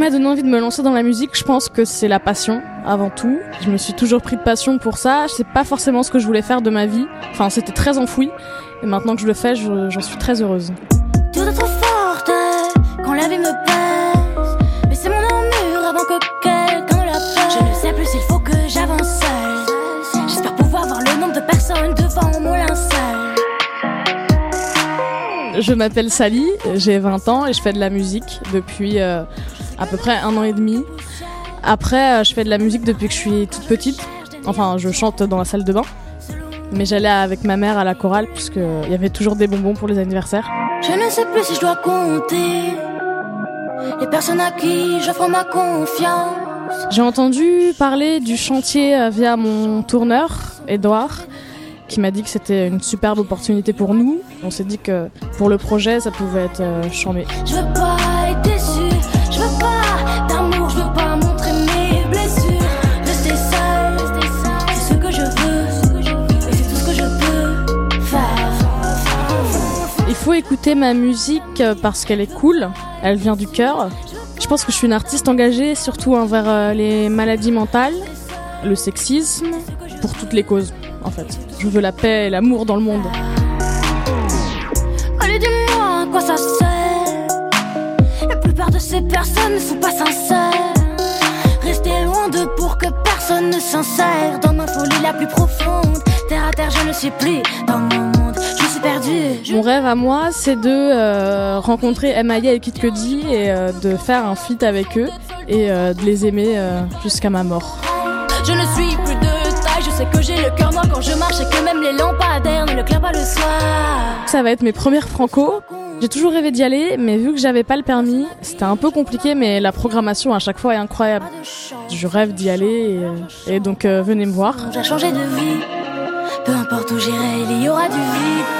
m'a donné envie de me lancer dans la musique, je pense que c'est la passion avant tout. Je me suis toujours pris de passion pour ça. Je sais pas forcément ce que je voulais faire de ma vie. Enfin, c'était très enfoui. Et maintenant que je le fais, j'en suis très heureuse. Tout est trop forte quand la vie me pèse. Mais c'est mon armure avant que quelqu'un la pèse. Je ne sais plus s'il faut que j'avance seule. J'espère pouvoir voir le nombre de personnes devant mon linceul. Je m'appelle Sally, j'ai 20 ans et je fais de la musique depuis euh, à peu près un an et demi. Après, euh, je fais de la musique depuis que je suis toute petite. Enfin, je chante dans la salle de bain. Mais j'allais avec ma mère à la chorale puisqu'il y avait toujours des bonbons pour les anniversaires. Je ne sais plus si je dois compter les personnes à qui j'offre ma confiance. J'ai entendu parler du chantier euh, via mon tourneur, Edouard, qui m'a dit que c'était une superbe opportunité pour nous. On s'est dit que pour le projet, ça pouvait être euh, chambé. Je veux pas faut écouter ma musique euh, parce qu'elle est cool, elle vient du cœur. Je pense que je suis une artiste engagée, surtout envers euh, les maladies mentales, le sexisme, pour toutes les causes, en fait. Je veux la paix et l'amour dans le monde. Allez, dis-moi quoi ça sert. La plupart de ces personnes ne sont pas sincères. Rester loin d'eux pour que personne ne s'insère dans ma folie la plus profonde. Terre à terre, je ne suis plus dans mon Mon rêve à moi, c'est de euh, rencontrer MIA et Kid Cudi et euh, de faire un feat avec eux et euh, de les aimer jusqu'à ma mort. Je ne suis plus de taille, je sais que j'ai le cœur noir quand je marche et que même les lampadaires ne le clairent pas le soir. Ça va être mes premières franco. J'ai toujours rêvé d'y aller, mais vu que j'avais pas le permis, c'était un peu compliqué, mais la programmation à chaque fois est incroyable. Je rêve d'y aller et, et donc venez me voir. J'ai changé de vie, peu importe où j'irai, il y aura du vide.